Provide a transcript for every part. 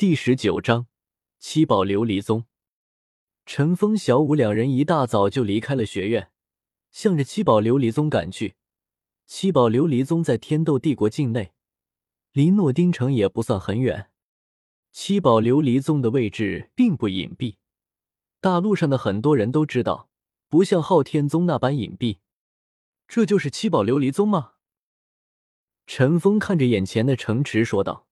第十九章七宝琉璃宗。陈峰、小舞两人一大早就离开了学院，向着七宝琉璃宗赶去。七宝琉璃宗在天斗帝国境内，离诺丁城也不算很远。七宝琉璃宗的位置并不隐蔽，大陆上的很多人都知道，不像昊天宗那般隐蔽。这就是七宝琉璃宗吗？陈峰看着眼前的城池说道：“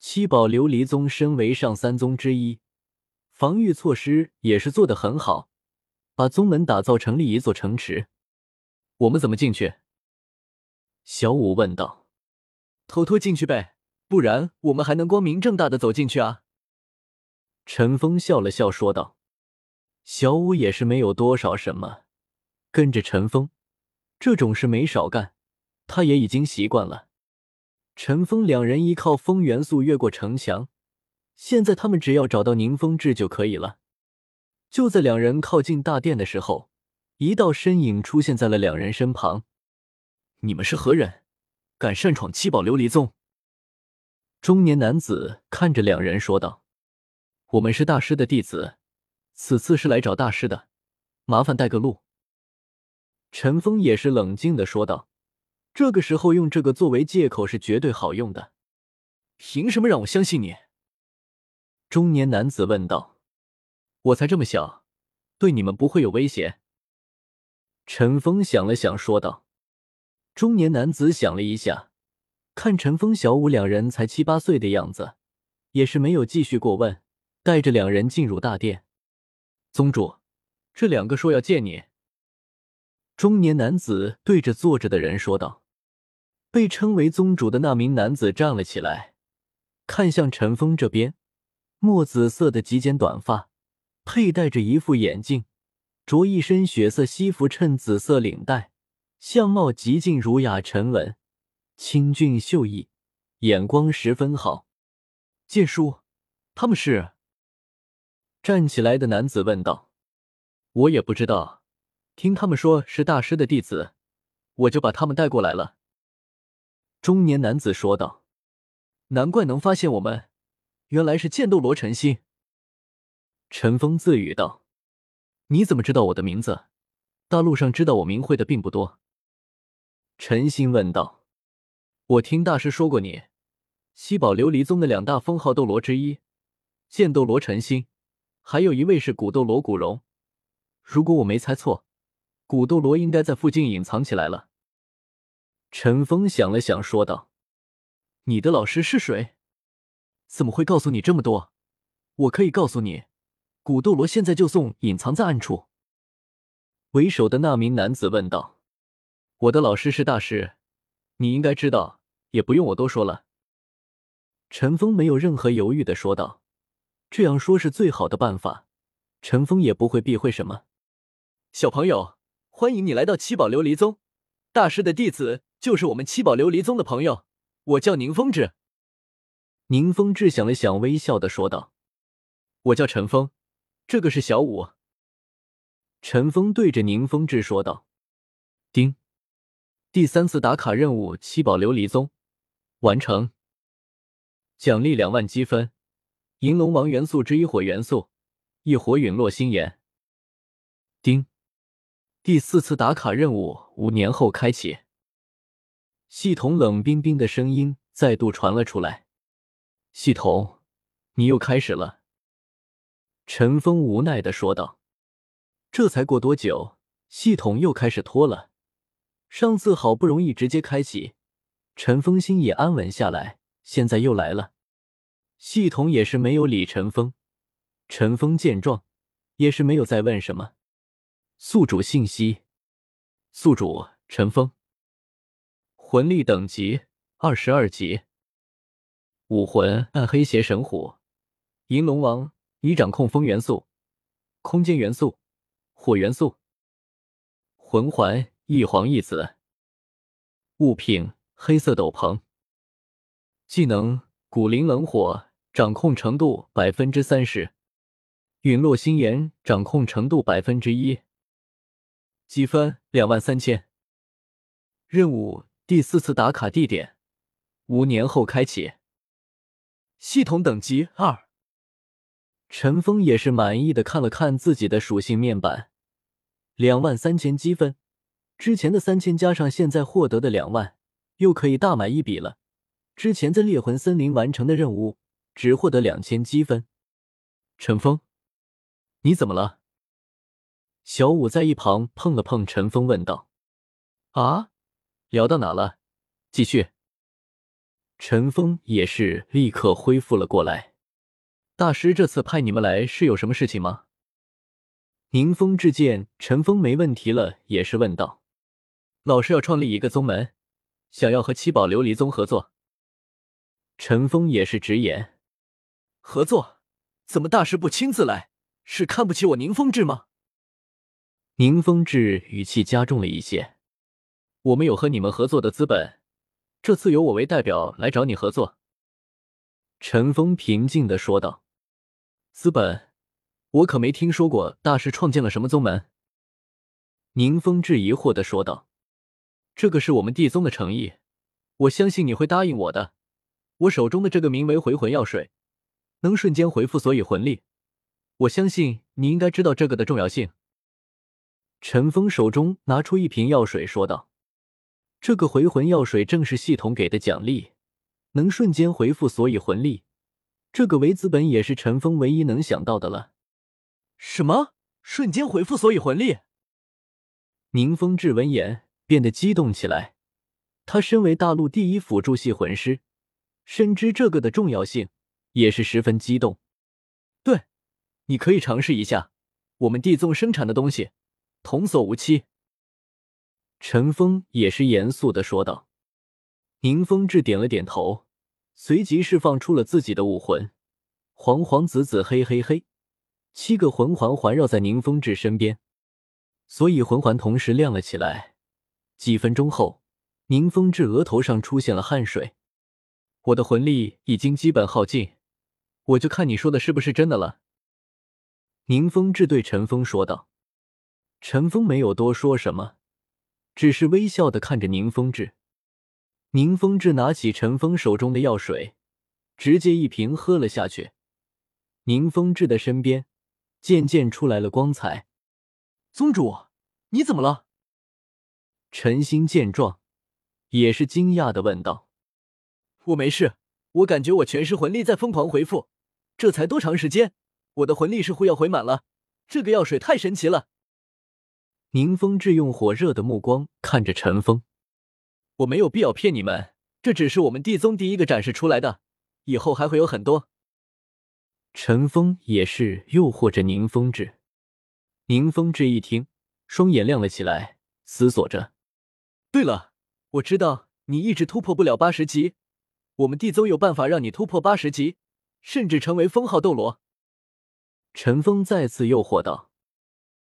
七宝琉璃宗身为上三宗之一，防御措施也是做得很好，把宗门打造成立一座城池。我们怎么进去？”小五问道。“偷偷进去呗，不然我们还能光明正大的走进去啊？”陈峰笑了笑说道。小五也是没有多少什么，跟着陈峰，这种事没少干。他也已经习惯了。陈峰两人依靠风元素越过城墙，现在他们只要找到宁风致就可以了。就在两人靠近大殿的时候，一道身影出现在了两人身旁。你们是何人？敢擅闯七宝琉璃宗？中年男子看着两人说道：“我们是大师的弟子，此次是来找大师的，麻烦带个路。”陈峰也是冷静的说道。这个时候用这个作为借口是绝对好用的。凭什么让我相信你？中年男子问道。我才这么小，对你们不会有威胁。陈峰想了想说道。中年男子想了一下，看陈峰、小五两人才七八岁的样子，也是没有继续过问，带着两人进入大殿。宗主，这两个说要见你。中年男子对着坐着的人说道：“被称为宗主的那名男子站了起来，看向陈峰这边。墨紫色的及肩短发，佩戴着一副眼镜，着一身血色西服衬紫色领带，相貌极尽儒雅沉稳，清俊秀逸，眼光十分好。”剑叔，他们是？站起来的男子问道：“我也不知道。”听他们说是大师的弟子，我就把他们带过来了。”中年男子说道。“难怪能发现我们，原来是剑斗罗陈心。”陈峰自语道。“你怎么知道我的名字？大陆上知道我名讳的并不多。”陈心问道。“我听大师说过你，七宝琉璃宗的两大封号斗罗之一，剑斗罗陈心，还有一位是古斗罗古荣。如果我没猜错。”古斗罗应该在附近隐藏起来了。陈峰想了想，说道：“你的老师是谁？怎么会告诉你这么多？我可以告诉你，古斗罗现在就送隐藏在暗处。”为首的那名男子问道：“我的老师是大师，你应该知道，也不用我多说了。”陈峰没有任何犹豫的说道：“这样说是最好的办法。”陈峰也不会避讳什么，小朋友。欢迎你来到七宝琉璃宗，大师的弟子就是我们七宝琉璃宗的朋友，我叫宁风致。宁风致想了想，微笑的说道：“我叫陈峰，这个是小五。”陈峰对着宁风致说道：“丁，第三次打卡任务，七宝琉璃宗完成，奖励两万积分，银龙王元素之一火元素，一火陨落星岩。”丁。第四次打卡任务五年后开启。系统冷冰冰的声音再度传了出来：“系统，你又开始了。”陈峰无奈的说道：“这才过多久，系统又开始拖了。上次好不容易直接开启，陈峰心也安稳下来，现在又来了。”系统也是没有理陈峰。陈峰见状，也是没有再问什么。宿主信息：宿主陈峰，魂力等级二十二级，武魂暗黑邪神虎，银龙王已掌控风元素、空间元素、火元素。魂环一黄一紫，物品黑色斗篷。技能古灵冷火，掌控程度百分之三十，陨落星岩掌控程度百分之一。积分两万三千。任务第四次打卡地点五年后开启。系统等级二。陈峰也是满意的看了看自己的属性面板，两万三千积分，之前的三千加上现在获得的两万，又可以大买一笔了。之前在猎魂森林完成的任务只获得两千积分。陈峰，你怎么了？小五在一旁碰了碰陈峰，问道：“啊，聊到哪了？继续。”陈峰也是立刻恢复了过来。大师这次派你们来是有什么事情吗？宁风致见陈峰没问题了，也是问道：“老师要创立一个宗门，想要和七宝琉璃宗合作。”陈峰也是直言：“合作？怎么大师不亲自来？是看不起我宁风致吗？”宁风致语气加重了一些：“我们有和你们合作的资本。”这次由我为代表来找你合作。”陈峰平静的说道。“资本？我可没听说过大师创建了什么宗门。”宁风致疑惑的说道。“这个是我们地宗的诚意，我相信你会答应我的。我手中的这个名为回魂药水，能瞬间回复所有魂力，我相信你应该知道这个的重要性。”陈峰手中拿出一瓶药水，说道。这个回魂药水正是系统给的奖励，能瞬间回复所有魂力。这个为资本也是陈峰唯一能想到的了。什么？瞬间回复所有魂力？宁风致闻言变得激动起来。他身为大陆第一辅助系魂师，深知这个的重要性，也是十分激动。对，你可以尝试一下，我们地宗生产的东西，童叟无欺。陈峰也是严肃的说道。宁风致点了点头，随即释放出了自己的武魂，黄黄紫紫黑黑黑，七个魂环环绕在宁风致身边，所以魂环同时亮了起来。几分钟后，宁风致额头上出现了汗水。我的魂力已经基本耗尽，我就看你说的是不是真的了。宁风致对陈峰说道。陈峰没有多说什么。只是微笑的看着宁风致，宁风致拿起陈峰手中的药水，直接一瓶喝了下去。宁风致的身边渐渐出来了光彩。宗主，你怎么了？陈心见状，也是惊讶的问道：“我没事，我感觉我全是魂力在疯狂回复，这才多长时间，我的魂力似乎要回满了。这个药水太神奇了。”宁风致用火热的目光看着陈峰，我没有必要骗你们，这只是我们地宗第一个展示出来的，以后还会有很多。陈峰也是诱惑着宁风致。宁风致一听，双眼亮了起来，思索着：对了，我知道你一直突破不了八十级，我们地宗有办法让你突破八十级，甚至成为封号斗罗。陈峰再次诱惑道。